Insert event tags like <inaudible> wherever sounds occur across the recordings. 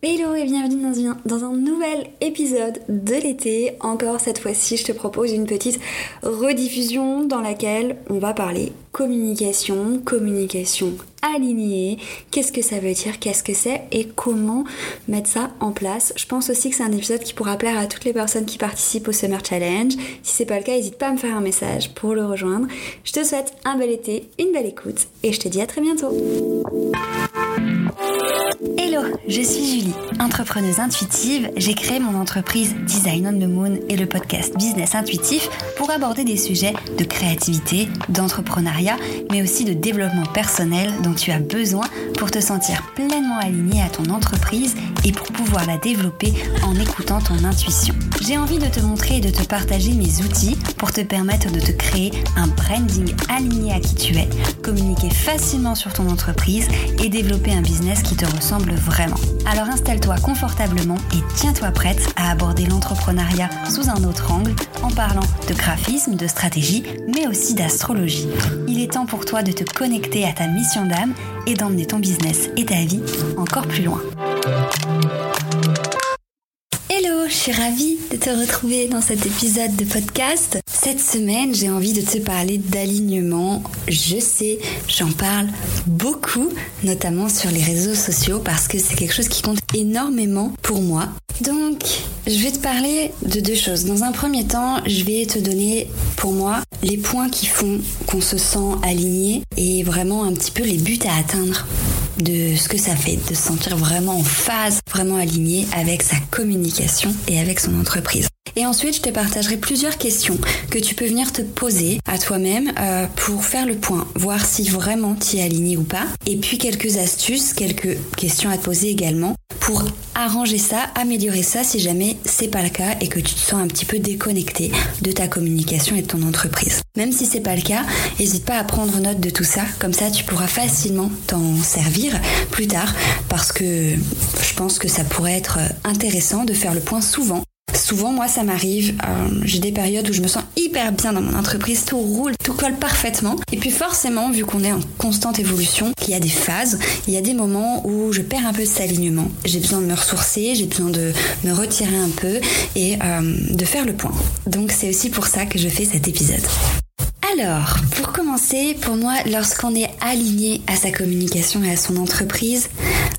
Hello et bienvenue dans, un, nouvel épisode de l'été. Encore cette fois-ci, je te propose une petite rediffusion dans laquelle on va parler communication, communication alignée, qu'est-ce que ça veut dire, qu'est-ce que c'est et comment mettre ça en place. Je pense aussi que c'est un épisode qui pourra plaire à toutes les personnes qui participent au Summer Challenge. Si c'est pas le cas, n'hésite pas à me faire un message pour le rejoindre. Je te souhaite un bel été, une belle écoute et je te dis à très bientôt. Hello, je suis Julie, entrepreneuse intuitive. J'ai créé mon entreprise Design on the Moon et le podcast Business Intuitif pour aborder des sujets de créativité, d'entrepreneuriat, mais aussi de développement personnel dont tu as besoin pour te sentir pleinement aligné à ton entreprise et pour pouvoir la développer en écoutant ton intuition. J'ai envie de te montrer et de te partager mes outils pour te permettre de te créer un branding aligné à qui tu es, communiquer facilement sur ton entreprise et développer un business qui te ressemble vraiment. Alors installe-toi confortablement et tiens-toi prête à aborder l'entrepreneuriat sous un autre angle en parlant de graphisme, de stratégie, mais aussi d'astrologie. Il est temps pour toi de te connecter à ta mission d'âme et d'emmener ton business et ta vie encore plus loin. Je suis ravie de te retrouver dans cet épisode de podcast. Cette semaine, j'ai envie de te parler d'alignement. Je sais, j'en parle beaucoup, notamment sur les réseaux sociaux, parce que c'est quelque chose qui compte énormément pour moi. Donc, je vais te parler de deux choses. Dans un premier temps, je vais te donner pour moi les points qui font qu'on se sent aligné et vraiment un petit peu les buts à atteindre de ce que ça fait, de se sentir vraiment en phase, vraiment aligné avec sa communication et avec son entreprise. Et ensuite, je te partagerai plusieurs questions que tu peux venir te poser à toi-même euh, pour faire le point, voir si vraiment tu es aligné ou pas. Et puis quelques astuces, quelques questions à te poser également pour arranger ça, améliorer ça si jamais c'est pas le cas et que tu te sens un petit peu déconnecté de ta communication et de ton entreprise. Même si c'est pas le cas, n'hésite pas à prendre note de tout ça, comme ça tu pourras facilement t'en servir plus tard parce que je pense que ça pourrait être intéressant de faire le point souvent Souvent, moi, ça m'arrive, euh, j'ai des périodes où je me sens hyper bien dans mon entreprise, tout roule, tout colle parfaitement. Et puis forcément, vu qu'on est en constante évolution, qu'il y a des phases, il y a des moments où je perds un peu de cet alignement. J'ai besoin de me ressourcer, j'ai besoin de me retirer un peu et euh, de faire le point. Donc c'est aussi pour ça que je fais cet épisode. Alors, pour commencer, pour moi, lorsqu'on est aligné à sa communication et à son entreprise,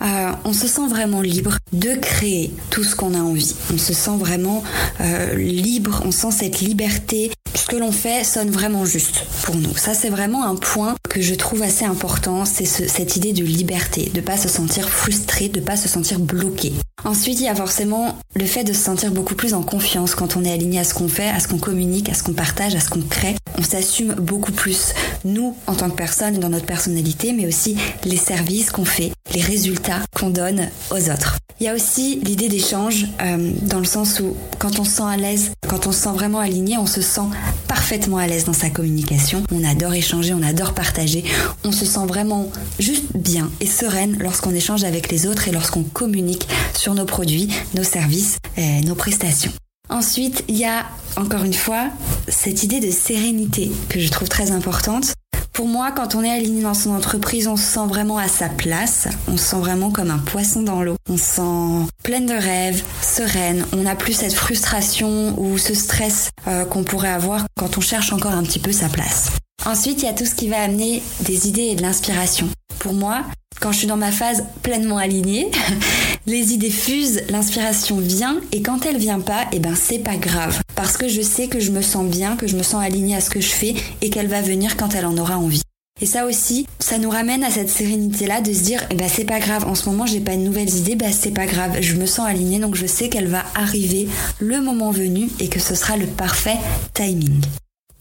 euh, on se sent vraiment libre de créer tout ce qu'on a envie. On se sent vraiment euh, libre, on sent cette liberté. Ce que l'on fait sonne vraiment juste pour nous. Ça, c'est vraiment un point que je trouve assez important, c'est cette idée de liberté, de pas se sentir frustré, de pas se sentir bloqué. Ensuite, il y a forcément le fait de se sentir beaucoup plus en confiance quand on est aligné à ce qu'on fait, à ce qu'on communique, à ce qu'on partage, à ce qu'on crée. On s'assume beaucoup plus, nous, en tant que personne, dans notre personnalité, mais aussi les services qu'on fait, les résultats qu'on donne aux autres. Il y a aussi l'idée d'échange, euh, dans le sens où quand on se sent à l'aise, quand on se sent vraiment aligné, on se sent parfaitement à l'aise dans sa communication. On adore échanger, on adore partager. On se sent vraiment juste bien et sereine lorsqu'on échange avec les autres et lorsqu'on communique sur nos produits, nos services, et nos prestations. Ensuite, il y a encore une fois cette idée de sérénité que je trouve très importante. Pour moi, quand on est aligné dans son entreprise, on se sent vraiment à sa place. On se sent vraiment comme un poisson dans l'eau. On se sent pleine de rêves, sereine. On n'a plus cette frustration ou ce stress euh, qu'on pourrait avoir quand on cherche encore un petit peu sa place. Ensuite, il y a tout ce qui va amener des idées et de l'inspiration. Pour moi, quand je suis dans ma phase pleinement alignée, <laughs> les idées fusent, l'inspiration vient et quand elle vient pas, eh ben c'est pas grave parce que je sais que je me sens bien, que je me sens alignée à ce que je fais et qu'elle va venir quand elle en aura envie. Et ça aussi, ça nous ramène à cette sérénité-là de se dire, eh ben c'est pas grave, en ce moment j'ai pas de nouvelles idées, bah c'est pas grave, je me sens alignée donc je sais qu'elle va arriver le moment venu et que ce sera le parfait timing.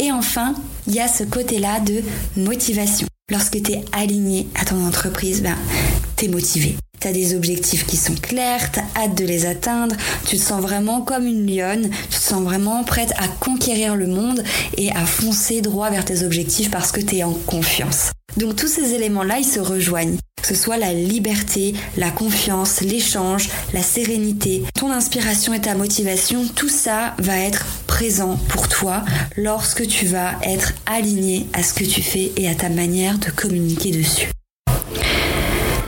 Et enfin, il y a ce côté-là de motivation. Lorsque tu es aligné à ton entreprise, ben, tu es motivé. Tu as des objectifs qui sont clairs, tu as hâte de les atteindre, tu te sens vraiment comme une lionne, tu te sens vraiment prête à conquérir le monde et à foncer droit vers tes objectifs parce que tu es en confiance. Donc tous ces éléments-là, ils se rejoignent. Que ce soit la liberté, la confiance, l'échange, la sérénité, ton inspiration et ta motivation, tout ça va être présent pour toi lorsque tu vas être aligné à ce que tu fais et à ta manière de communiquer dessus.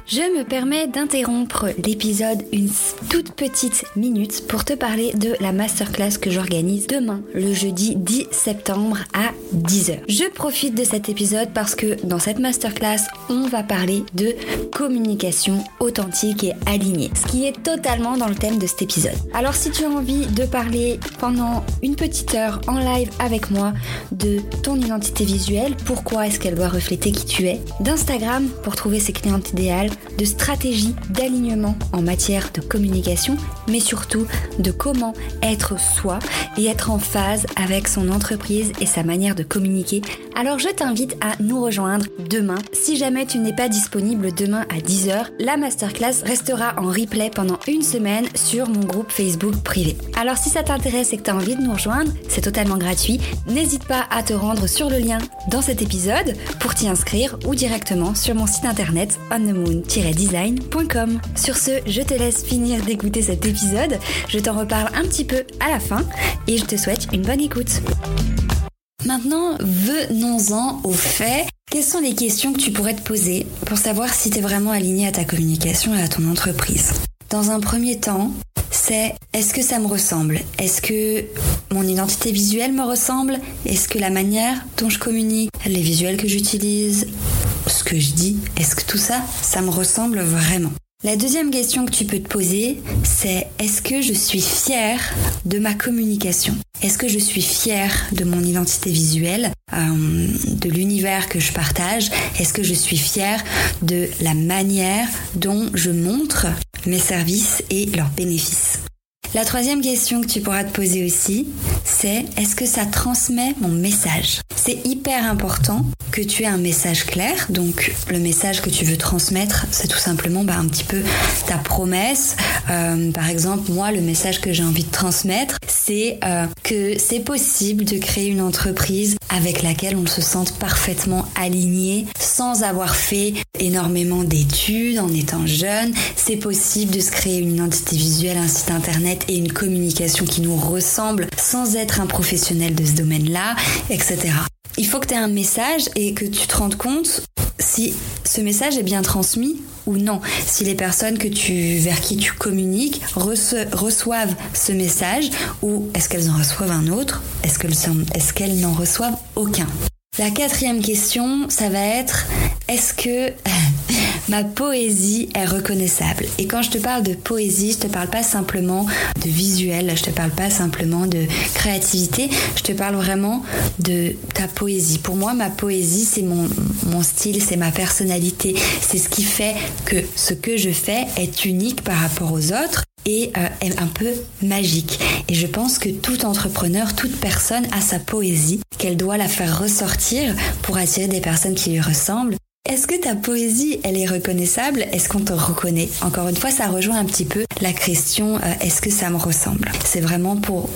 Je me permets d'interrompre l'épisode une toute petite minute pour te parler de la masterclass que j'organise demain, le jeudi 10 septembre à 10h. Je profite de cet épisode parce que dans cette masterclass, on va parler de communication authentique et alignée, ce qui est totalement dans le thème de cet épisode. Alors si tu as envie de parler pendant une petite heure en live avec moi de ton identité visuelle, pourquoi est-ce qu'elle doit refléter qui tu es, d'Instagram pour trouver ses clientes idéales, de stratégie d'alignement en matière de communication, mais surtout de comment être soi et être en phase avec son entreprise et sa manière de communiquer. Alors je t'invite à nous rejoindre demain. Si jamais tu n'es pas disponible demain à 10h, la masterclass restera en replay pendant une semaine sur mon groupe Facebook privé. Alors si ça t'intéresse et que tu as envie de nous rejoindre, c'est totalement gratuit. N'hésite pas à te rendre sur le lien dans cet épisode pour t'y inscrire ou directement sur mon site internet Sur ce, je te laisse finir d'écouter cet épisode. Je t'en reparle un petit peu à la fin et je te souhaite une bonne écoute. Maintenant, venons-en au fait. Quelles sont les questions que tu pourrais te poser pour savoir si tu es vraiment aligné à ta communication et à ton entreprise Dans un premier temps, c'est est-ce que ça me ressemble Est-ce que mon identité visuelle me ressemble Est-ce que la manière dont je communique, les visuels que j'utilise, que je dis, est-ce que tout ça, ça me ressemble vraiment? La deuxième question que tu peux te poser, c'est est-ce que je suis fière de ma communication? Est-ce que je suis fière de mon identité visuelle, euh, de l'univers que je partage? Est-ce que je suis fière de la manière dont je montre mes services et leurs bénéfices? La troisième question que tu pourras te poser aussi, c'est est-ce que ça transmet mon message? C'est hyper important que tu aies un message clair. Donc le message que tu veux transmettre, c'est tout simplement bah, un petit peu ta promesse. Euh, par exemple, moi, le message que j'ai envie de transmettre, c'est euh, que c'est possible de créer une entreprise avec laquelle on se sente parfaitement aligné sans avoir fait énormément d'études en étant jeune. C'est possible de se créer une identité visuelle, un site internet et une communication qui nous ressemble sans être un professionnel de ce domaine-là, etc. Il faut que tu aies un message et que tu te rendes compte si ce message est bien transmis ou non. Si les personnes que tu, vers qui tu communiques reçoivent ce message ou est-ce qu'elles en reçoivent un autre Est-ce qu'elles n'en reçoivent aucun? La quatrième question, ça va être est-ce que ma poésie est reconnaissable. Et quand je te parle de poésie, je te parle pas simplement de visuel, je te parle pas simplement de créativité, je te parle vraiment de ta poésie. Pour moi, ma poésie, c'est mon, mon style, c'est ma personnalité, c'est ce qui fait que ce que je fais est unique par rapport aux autres et euh, est un peu magique. Et je pense que tout entrepreneur, toute personne a sa poésie, qu'elle doit la faire ressortir pour attirer des personnes qui lui ressemblent est-ce que ta poésie, elle est reconnaissable? Est-ce qu'on te reconnaît? Encore une fois, ça rejoint un petit peu la question euh, est-ce que ça me ressemble? C'est vraiment pour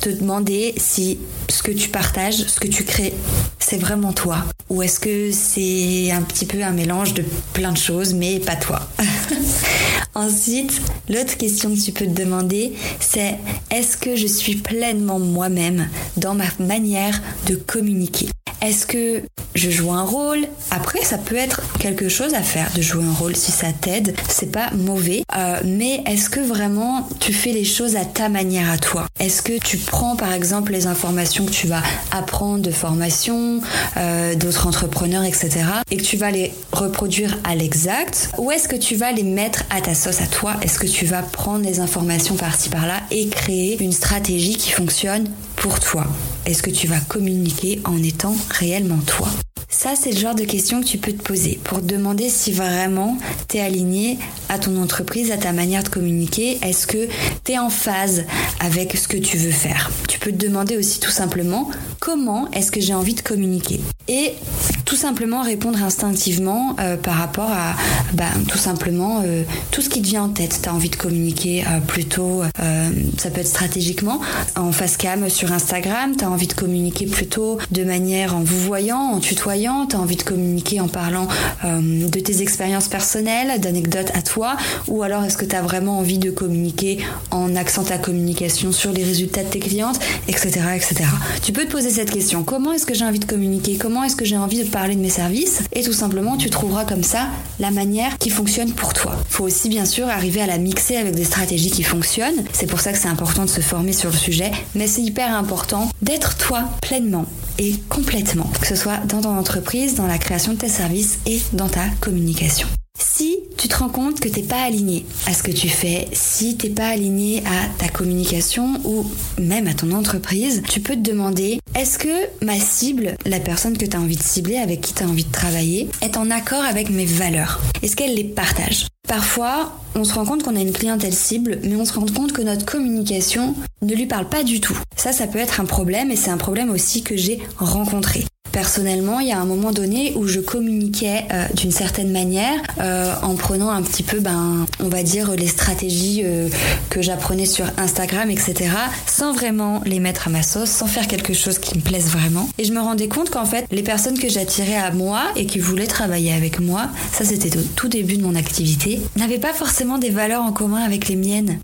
te demander si ce que tu partages, ce que tu crées, c'est vraiment toi. Ou est-ce que c'est un petit peu un mélange de plein de choses, mais pas toi? <laughs> Ensuite, l'autre question que tu peux te demander, c'est est-ce que je suis pleinement moi-même dans ma manière de communiquer? Est-ce que je joue un rôle? Après, ça peut être quelque chose à faire de jouer un rôle si ça t'aide. C'est pas mauvais. Euh, mais est-ce que vraiment tu fais les choses à ta manière à toi? Est-ce que tu prends par exemple les informations que tu vas apprendre de formation, euh, d'autres entrepreneurs, etc. et que tu vas les reproduire à l'exact? Ou est-ce que tu vas les mettre à ta sauce à toi? Est-ce que tu vas prendre les informations par-ci par-là et créer une stratégie qui fonctionne pour toi. Est-ce que tu vas communiquer en étant réellement toi? Ça, c'est le genre de questions que tu peux te poser pour te demander si vraiment tu es aligné à ton entreprise, à ta manière de communiquer. Est-ce que tu es en phase avec ce que tu veux faire? Tu peux te demander aussi tout simplement comment est-ce que j'ai envie de communiquer tout simplement répondre instinctivement euh, par rapport à bah, tout simplement euh, tout ce qui te vient en tête. Tu as envie de communiquer euh, plutôt, ça peut être stratégiquement, en face cam sur Instagram, tu as envie de communiquer plutôt de manière en vous voyant, en tutoyant, tu as envie de communiquer en parlant de tes expériences personnelles, d'anecdotes à toi, ou alors est-ce que tu as vraiment envie de communiquer en accent ta communication sur les résultats de tes clientes, etc. etc. Tu peux te poser cette question, comment est-ce que j'ai envie de communiquer? Comment est-ce que j'ai envie de parler parler de mes services et tout simplement tu trouveras comme ça la manière qui fonctionne pour toi. Faut aussi bien sûr arriver à la mixer avec des stratégies qui fonctionnent. C'est pour ça que c'est important de se former sur le sujet, mais c'est hyper important d'être toi pleinement et complètement, que ce soit dans ton entreprise, dans la création de tes services et dans ta communication. Si tu te rends compte que t'es pas aligné à ce que tu fais, si t'es pas aligné à ta communication ou même à ton entreprise, tu peux te demander est-ce que ma cible, la personne que tu as envie de cibler, avec qui tu as envie de travailler, est en accord avec mes valeurs? Est-ce qu'elle les partage? Parfois, on se rend compte qu'on a une clientèle cible, mais on se rend compte que notre communication ne lui parle pas du tout. Ça, ça peut être un problème et c'est un problème aussi que j'ai rencontré. Personnellement, il y a un moment donné où je communiquais euh, d'une certaine manière euh, en prenant un petit peu, ben, on va dire, les stratégies euh, que j'apprenais sur Instagram, etc., sans vraiment les mettre à ma sauce, sans faire quelque chose qui me plaise vraiment. Et je me rendais compte qu'en fait, les personnes que j'attirais à moi et qui voulaient travailler avec moi, ça c'était au tout début de mon activité, n'avaient pas forcément des valeurs en commun avec les miennes.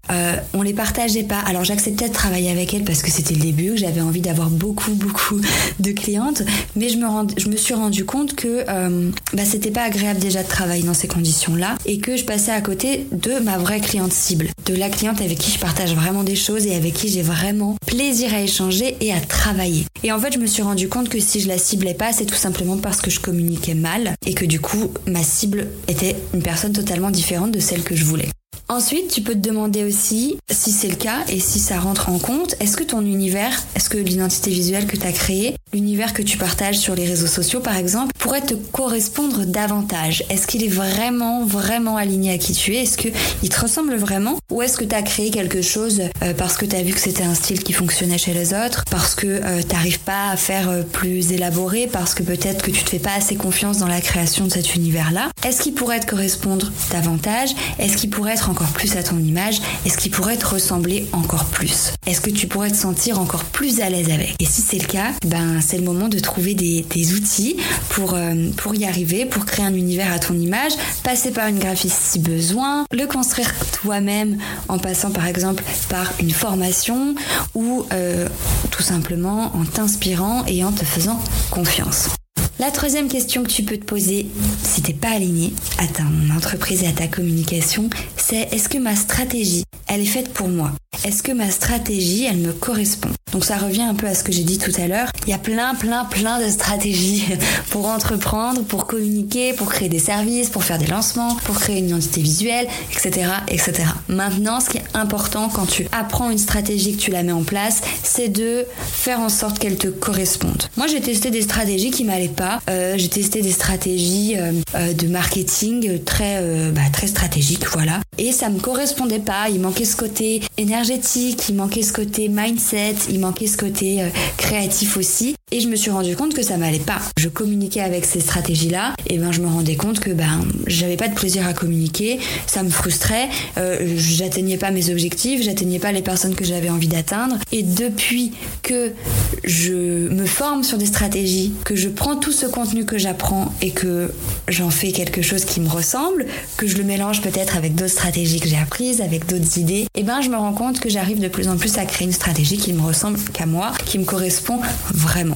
on les partageait pas. Alors j'acceptais de travailler avec elles parce que c'était le début, j'avais envie d'avoir beaucoup, beaucoup de clientes mais je me, suis rendu compte que euh, bah, c'était pas agréable déjà de travailler dans ces conditions-là et que je passais à côté de ma vraie cliente cible, de la cliente avec qui je partage vraiment des choses et avec qui j'ai vraiment plaisir à échanger et à travailler. Et en fait, je me suis rendu compte que si je la ciblais pas, c'est tout simplement parce que je communiquais mal et que du coup, ma cible était une personne totalement différente de celle que je voulais. Ensuite, tu peux te demander aussi, si c'est le cas et si ça rentre en compte, est-ce que ton univers, est-ce que l'identité visuelle que tu as créée, l'univers que tu partages sur les réseaux sociaux par exemple, pourrait te correspondre davantage? Est-ce qu'il est vraiment, vraiment aligné à qui tu es? Est-ce qu'il te ressemble vraiment? Ou est-ce que tu as créé quelque chose euh, parce que tu as vu que c'était un style qui fonctionnait chez les autres, parce que euh, tu n'arrives pas à faire euh, plus élaboré, parce que peut-être que tu te fais pas assez confiance dans la création de cet univers-là? Est-ce qu'il pourrait te correspondre davantage? Est-ce qu'il pourrait être plus à ton image Est-ce qu'il pourrait te ressembler encore plus Est-ce que tu pourrais te sentir encore plus à l'aise avec? Et si c'est le cas, ben c'est le moment de trouver des, outils pour, euh, pour y arriver, pour créer un univers à ton image, passer par une graphiste si besoin, le construire toi-même en passant par exemple par une formation ou euh, tout simplement en t'inspirant et en te faisant confiance. La troisième question que tu peux te poser si t'es pas aligné à ta entreprise et à ta communication, c'est est-ce que ma stratégie, elle est faite pour moi Est-ce que ma stratégie, elle me correspond? Donc ça revient un peu à ce que j'ai dit tout à l'heure. Il y a plein, plein, plein de stratégies <laughs> pour entreprendre, pour communiquer, pour créer des services, pour faire des lancements, pour créer une identité visuelle, etc., etc. Maintenant, ce qui est important quand tu apprends une stratégie que tu la mets en place, c'est de faire en sorte qu'elle te corresponde. Moi, j'ai testé des stratégies qui m'allaient pas euh, j'ai testé des stratégies euh, euh, de marketing très, bah, très stratégiques, voilà. Et ça me correspondait pas. Il manquait ce côté énergétique, il manquait ce côté mindset, il manquait ce côté créatif aussi. Et je me suis rendu compte que ça m'allait pas. Je communiquais avec ces stratégies-là, et ben je me rendais compte que ben j'avais pas de plaisir à communiquer, ça me frustrait, euh, j'atteignais pas mes objectifs, j'atteignais pas les personnes que j'avais envie d'atteindre. Et depuis que je me forme sur des stratégies, que je prends tout ce contenu que j'apprends et que j'en fais quelque chose qui me ressemble, que je le mélange peut-être avec d'autres stratégies que j'ai apprises, avec d'autres idées, et ben je me rends compte que j'arrive de plus en plus à créer une stratégie qui me ressemble qu'à moi, qui me correspond vraiment.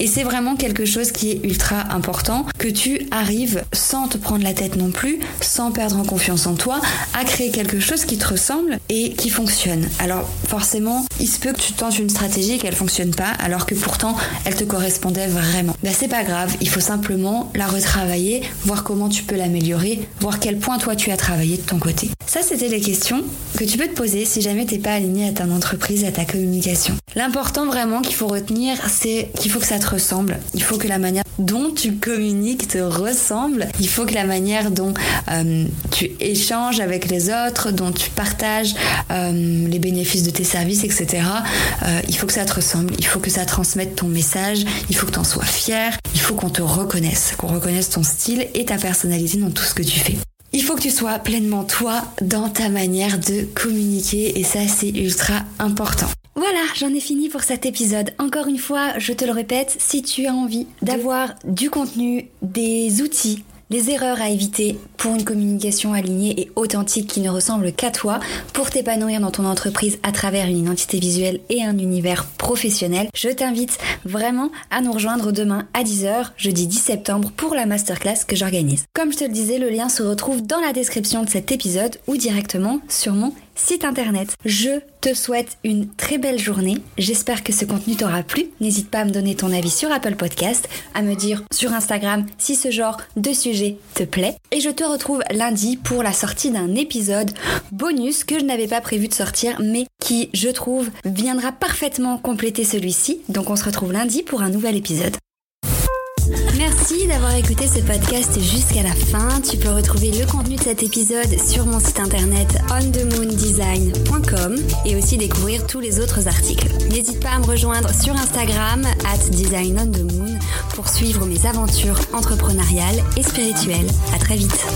Et c'est vraiment quelque chose qui est ultra important, que tu arrives sans te prendre la tête non plus, sans perdre en confiance en toi, à créer quelque chose qui te ressemble et qui fonctionne. Alors forcément, il se peut que tu tentes une stratégie et qu'elle fonctionne pas, alors que pourtant elle te correspondait vraiment. Ben c'est pas grave, il faut simplement la retravailler, voir comment tu peux l'améliorer, voir quel point toi tu as travaillé de ton côté. Ça c'était les questions que tu peux te poser si jamais t'es pas aligné à ta entreprise, à ta communication. L'important vraiment qu'il faut retenir, c'est qu'il faut que ça te ressemble. Il faut que la manière dont tu communiques te ressemble. Il faut que la manière dont euh, tu échanges avec les autres, dont tu partages euh, les bénéfices de tes services, etc. Euh, il faut que ça te ressemble. Il faut que ça transmette ton message. Il faut que tu en sois fier. Il faut qu'on te reconnaisse, qu'on reconnaisse ton style et ta personnalité dans tout ce que tu fais. Il faut que tu sois pleinement toi dans ta manière de communiquer et ça c'est ultra important. Voilà, j'en ai fini pour cet épisode. Encore une fois, je te le répète, si tu as envie d'avoir du contenu, des outils, les erreurs à éviter pour une communication alignée et authentique qui ne ressemble qu'à toi, pour t'épanouir dans ton entreprise à travers une identité visuelle et un univers professionnel. Je t'invite vraiment à nous rejoindre demain à 10h, jeudi 10 septembre, pour la masterclass que j'organise. Comme je te le disais, le lien se retrouve dans la description de cet épisode ou directement sur mon site internet. Je te souhaite une très belle journée. J'espère que ce contenu t'aura plu. N'hésite pas à me donner ton avis sur Apple Podcast, à me dire sur Instagram si ce genre de sujet te plaît. Et je te retrouve lundi pour la sortie d'un épisode bonus que je n'avais pas prévu de sortir, mais qui, je trouve, viendra parfaitement compléter celui-ci. Donc on se retrouve lundi pour un nouvel épisode. Merci d'avoir écouté ce podcast jusqu'à la fin. Tu peux retrouver le contenu de cet épisode sur mon site internet onthemoondesign.com et aussi découvrir tous les autres articles. N'hésite pas à me rejoindre sur Instagram at designonthemoon pour suivre mes aventures entrepreneuriales et spirituelles. À très vite.